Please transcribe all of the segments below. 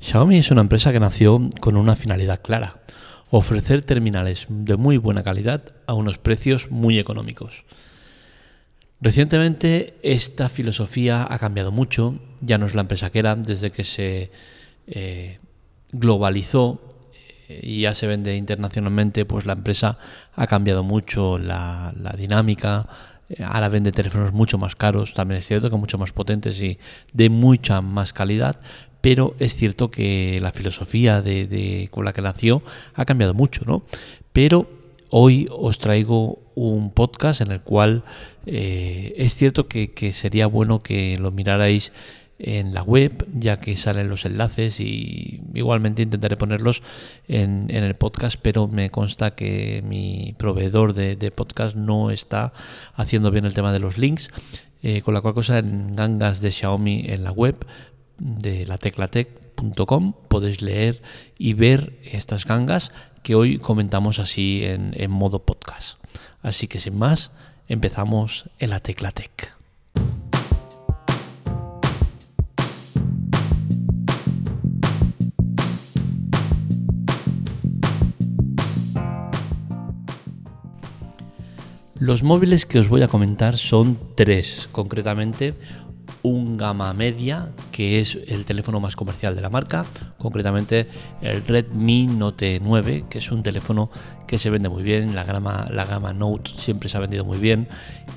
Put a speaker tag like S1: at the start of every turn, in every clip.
S1: Xiaomi es una empresa que nació con una finalidad clara, ofrecer terminales de muy buena calidad a unos precios muy económicos. Recientemente esta filosofía ha cambiado mucho, ya no es la empresa que era desde que se eh, globalizó eh, y ya se vende internacionalmente, pues la empresa ha cambiado mucho la, la dinámica, ahora vende teléfonos mucho más caros, también es cierto que mucho más potentes y de mucha más calidad, pero es cierto que la filosofía de, con la que nació ha cambiado mucho, ¿no? Pero hoy os traigo un podcast en el cual eh, es cierto que, sería bueno que lo mirarais en la web, ya que salen los enlaces y igualmente intentaré ponerlos en, el podcast, pero me consta que mi proveedor de, podcast no está haciendo bien el tema de los links, eh, con la cual cosa en gangas de Xiaomi en la web de la teclatec.com podéis leer y ver estas gangas que hoy comentamos así en, en modo podcast. Así que sin más, empezamos en la Teclatec. Los móviles que os voy a comentar son tres, concretamente un gama media, que es el teléfono más comercial de la marca, concretamente el Redmi Note 9, que es un teléfono que se vende muy bien, la gama, la gama Note siempre se ha vendido muy bien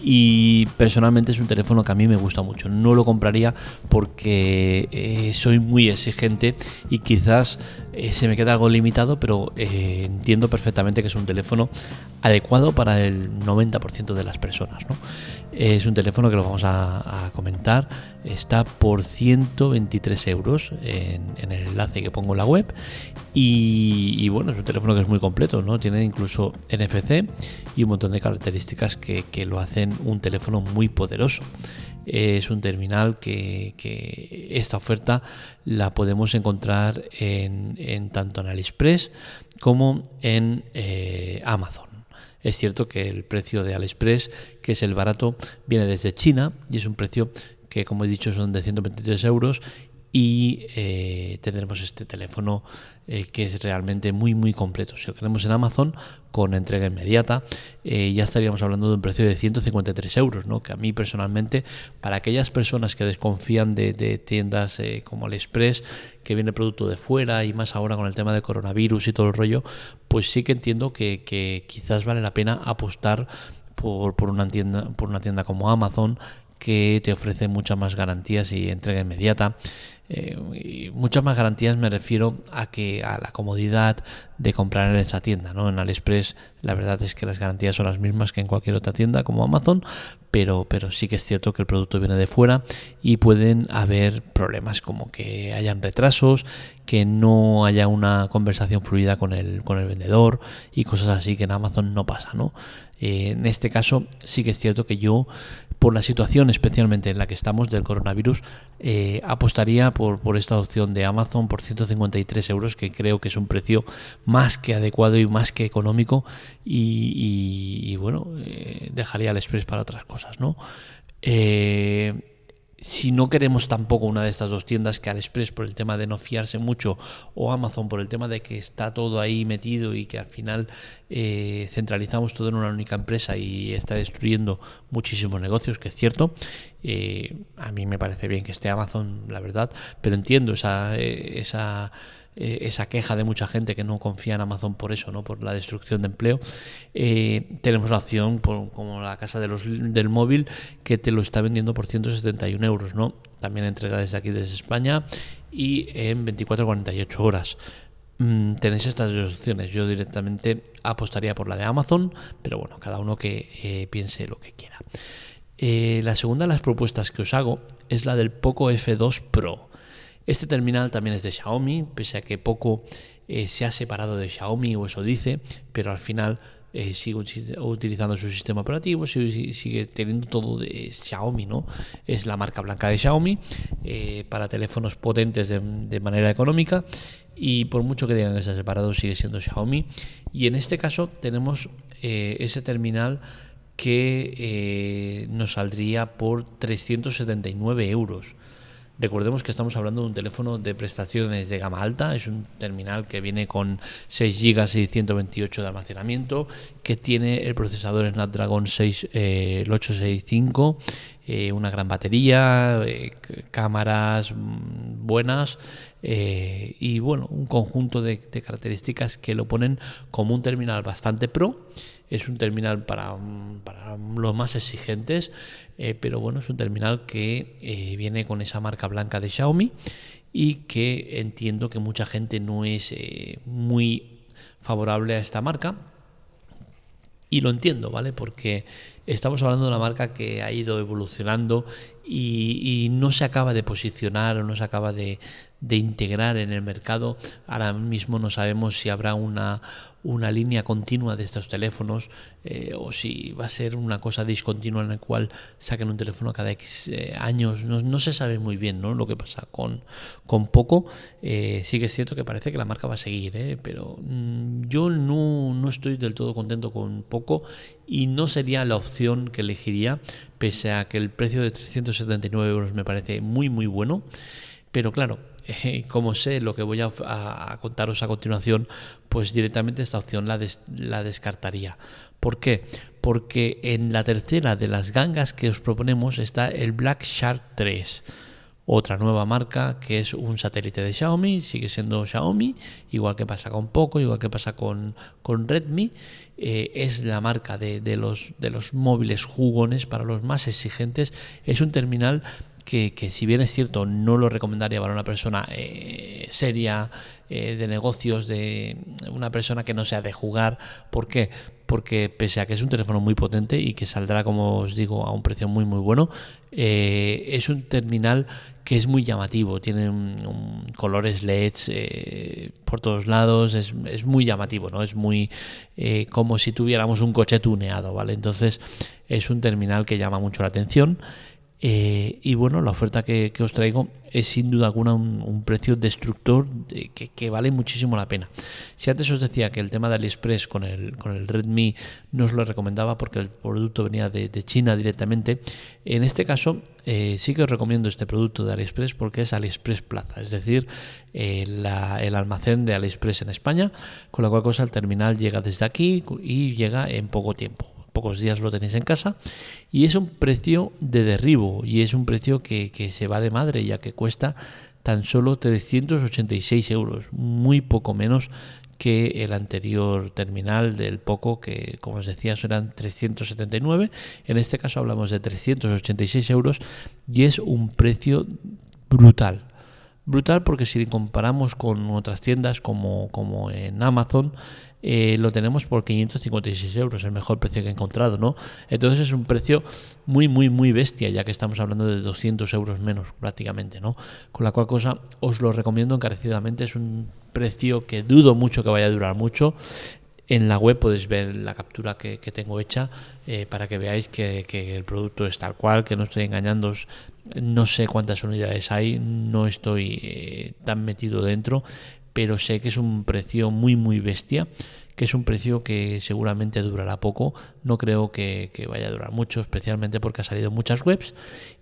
S1: y personalmente es un teléfono que a mí me gusta mucho. No lo compraría porque eh, soy muy exigente y quizás eh, se me queda algo limitado, pero eh, entiendo perfectamente que es un teléfono adecuado para el 90% de las personas. Es un teléfono que lo vamos a, comentar. Está por 123 euros en, el enlace que pongo en la web. Y, bueno, es un teléfono que es muy completo, ¿no? Tiene incluso NFC y un montón de características que, lo hacen un teléfono muy poderoso es un terminal que, esta oferta la podemos encontrar en, tanto en AliExpress como en eh, Amazon. Es cierto que el precio de AliExpress, que es el barato, viene desde China y es un precio que, como he dicho, son de 123 euros y eh, tendremos este teléfono eh, que es realmente muy muy completo. Si lo queremos en Amazon con entrega inmediata, eh, ya estaríamos hablando de un precio de 153 euros, ¿no? que a mí personalmente, para aquellas personas que desconfían de, tiendas como AliExpress, que viene producto de fuera y más ahora con el tema del coronavirus y todo el rollo, pues sí que entiendo que, que quizás vale la pena apostar por, por, una tienda, por una tienda como Amazon que te ofrece muchas más garantías y entrega inmediata. Eh, y muchas más garantías me refiero a que a la comodidad de comprar en esa tienda, ¿no? En AliExpress la verdad es que las garantías son las mismas que en cualquier otra tienda como Amazon, pero, pero sí que es cierto que el producto viene de fuera y pueden haber problemas como que hayan retrasos, que no haya una conversación fluida con el, con el vendedor y cosas así que en Amazon no pasa, ¿no? Eh, en este caso sí que es cierto que yo por la situación especialmente en la que estamos del coronavirus, eh, apostaría por, esta opción de Amazon por 153 euros, que creo que es un precio más que adecuado y más que económico. Y, bueno, eh, dejaría el Express para otras cosas, ¿no? Eh, si no queremos tampoco una de estas dos tiendas, que AliExpress por el tema de no fiarse mucho o Amazon por el tema de que está todo ahí metido y que al final eh, centralizamos todo en una única empresa y está destruyendo muchísimos negocios, que es cierto. Eh, a mí me parece bien que esté Amazon, la verdad, pero entiendo esa, eh, esa eh, esa queja de mucha gente que no confía en Amazon por eso, ¿no? por la destrucción de empleo. Eh, tenemos la opción, como la casa de del móvil, que te lo está vendiendo por 171 euros. ¿no? También entrega desde aquí, desde España, y en 24-48 horas. Mm, tenéis estas dos opciones. Yo directamente apostaría por la de Amazon, pero bueno, cada uno que eh, piense lo que quiera. la segunda de las propuestas que os hago es la del Poco F2 Pro. Este terminal también es de Xiaomi, pese a que poco eh, se ha separado de Xiaomi o eso dice, pero al final eh, sigue utilizando su sistema operativo, sigue, teniendo todo de Xiaomi, ¿no? Es la marca blanca de Xiaomi eh, para teléfonos potentes de, manera económica y por mucho que digan que se ha separado sigue siendo Xiaomi. Y en este caso tenemos ese terminal que nos saldría por 379 euros Recordemos que estamos hablando de un teléfono de prestaciones de gama alta, es un terminal que viene con 6 GB y 128 de almacenamiento, que tiene el procesador Snapdragon 6, eh, 865, eh, una gran batería, eh, cámaras mm, buenas y bueno, un conjunto de características que lo ponen como un terminal bastante pro es un terminal para, para los más exigentes, eh, pero bueno, es un terminal que eh, viene con esa marca blanca de Xiaomi y que entiendo que mucha gente no es eh, muy favorable a esta marca. Y lo entiendo, ¿vale? Porque estamos hablando de una marca que ha ido evolucionando y, y no se acaba de posicionar o no se acaba de, de integrar en el mercado. Ahora mismo no sabemos si habrá una, una línea continua de estos teléfonos eh, o si va a ser una cosa discontinua en la cual saquen un teléfono cada X eh, años. No, se sabe muy bien ¿no? lo que pasa con, con Poco. Eh, sí que es cierto que parece que la marca va a seguir, pero mm, yo no, no estoy del todo contento con Poco y no sería la opción que elegiría, pese a que el precio de 379 euros me parece muy muy bueno. Pero claro, como sé lo que voy a, contaros a continuación, pues directamente esta opción la, la descartaría. ¿Por qué? Porque en la tercera de las gangas que os proponemos está el Black Shark 3 otra nueva marca que es un satélite de Xiaomi, sigue siendo Xiaomi, igual que pasa con Poco, igual que pasa con, con Redmi, eh, es la marca de, de, los, de los móviles jugones para los más exigentes, es un terminal que, si bien es cierto no lo recomendaría para una persona eh, seria eh, de negocios, de una persona que no sea de jugar, ¿por qué? Porque pese a que es un teléfono muy potente y que saldrá, como os digo, a un precio muy muy bueno, eh, es un terminal que es muy llamativo, tiene colores LEDs por todos lados, es, es, muy llamativo, ¿no? Es muy como si tuviéramos un coche tuneado, ¿vale? Entonces es un terminal que llama mucho la atención. Eh, y bueno, la oferta que, os traigo es sin duda alguna un, precio destructor que, vale muchísimo la pena. Si antes os decía que el tema de AliExpress con el, con el Redmi no os lo recomendaba porque el producto venía de, China directamente, en este caso eh, sí que os recomiendo este producto de AliExpress porque es AliExpress Plaza, es decir, eh, el almacén de AliExpress en España, con la cual cosa el terminal llega desde aquí y llega en poco tiempo pocos días lo tenéis en casa y es un precio de derribo y es un precio que, se va de madre ya que cuesta tan solo 386 euros, muy poco menos que el anterior terminal del Poco, que como os decía eran 379. En este caso hablamos de 386 euros y es un precio brutal. Brutal porque si comparamos con otras tiendas como, como en Amazon, eh, lo tenemos por 556 euros, el mejor precio que he encontrado, ¿no? Entonces es un precio muy, muy, muy bestia, ya que estamos hablando de 200 euros menos prácticamente, ¿no? Con la cual cosa os lo recomiendo encarecidamente, es un precio que dudo mucho que vaya a durar mucho. En la web podéis ver la captura que, tengo hecha eh, para que veáis que, el producto es tal cual, que no estoy engañando. No sé cuántas unidades hay, no estoy eh, tan metido dentro, pero sé que es un precio muy muy bestia, que es un precio que seguramente durará poco, no creo que, vaya a durar mucho, especialmente porque ha salido muchas webs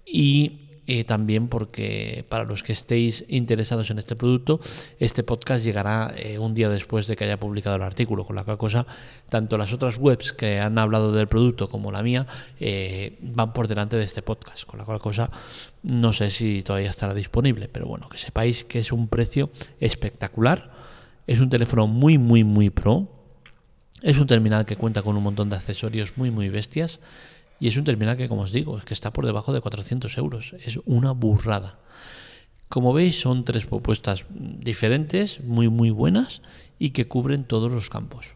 S1: y y también porque para los que estéis interesados en este producto, este podcast llegará eh, un día después de que haya publicado el artículo, con la cual cosa, tanto las otras webs que han hablado del producto como la mía eh, van por delante de este podcast, con la cual cosa no sé si todavía estará disponible, pero bueno, que sepáis que es un precio espectacular, es un teléfono muy, muy, muy pro, es un terminal que cuenta con un montón de accesorios muy, muy bestias y es un terminal que, como os digo, es que está por debajo de 400 euros. Es una burrada. Como veis, son tres propuestas diferentes, muy, muy buenas y que cubren todos los campos.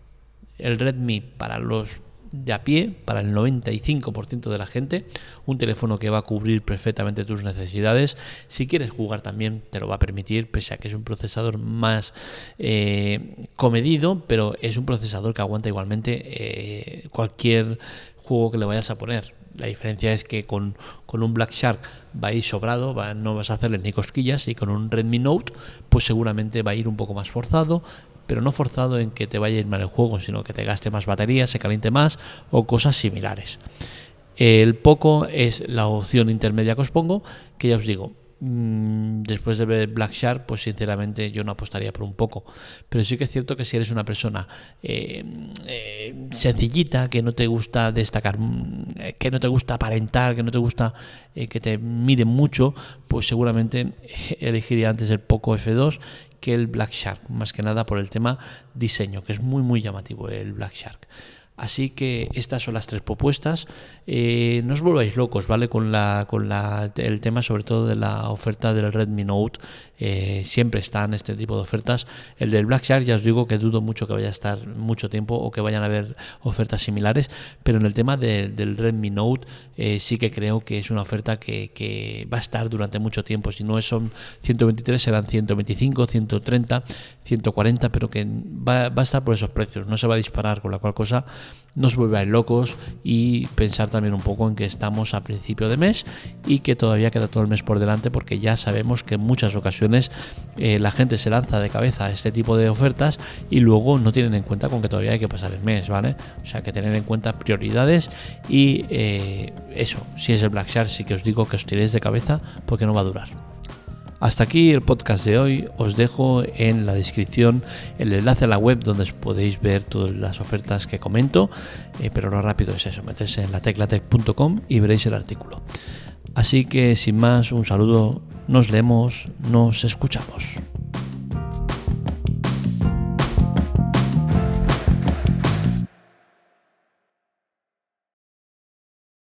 S1: El Redmi para los de a pie, para el 95% de la gente, un teléfono que va a cubrir perfectamente tus necesidades. Si quieres jugar también te lo va a permitir, pese a que es un procesador más eh, comedido, pero es un procesador que aguanta igualmente eh, cualquier juego que le vayas a poner. La diferencia es que con, un Black Shark va a ir sobrado, no vas a hacerle ni cosquillas y con un Redmi Note pues seguramente va a ir un poco más forzado, pero no forzado en que te vaya a ir mal el juego, sino que te gaste más batería, se caliente más o cosas similares. El Poco es la opción intermedia que os pongo, que ya os digo, mm, después de ver Black Shark, pues sinceramente yo no apostaría por un poco. Pero sí que es cierto que si eres una persona eh, eh, sencillita, que no te gusta destacar, mm, que no te gusta aparentar, que no te gusta que te miren mucho, pues seguramente elegiría antes el Poco F2 que el Black Shark, más que nada por el tema diseño, que es muy muy llamativo el Black Shark. Así que estas son las tres propuestas. Eh, no os volváis locos, ¿vale? Con, la, con la, el tema sobre todo de la oferta del Redmi Note. Eh, siempre están este tipo de ofertas. El del Black Shark ya os digo que dudo mucho que vaya a estar mucho tiempo o que vayan a haber ofertas similares. Pero en el tema del Redmi Note eh, sí que creo que es una oferta que, va a estar durante mucho tiempo. Si no son 123 serán 125, 130, 140, pero que va, va a estar por esos precios. No se va a disparar, con la cual cosa no os volváis locos y pensar también un poco en que estamos a principio de mes y que todavía queda todo el mes por delante porque ya sabemos que en muchas ocasiones eh, la gente se lanza de cabeza a este tipo de ofertas y luego no tienen en cuenta con que todavía hay que pasar el mes, ¿vale? O sea que tener en cuenta prioridades y eh, eso, si es el Black Shark sí que os digo que os tiréis de cabeza porque no va a durar. Hasta aquí el podcast de hoy. Os dejo en la descripción el enlace a la web donde podéis ver todas las ofertas que comento. Eh, pero lo rápido es eso, meterse en la teclatec.com y veréis el artículo. Así que sin más, un saludo, nos leemos, nos escuchamos.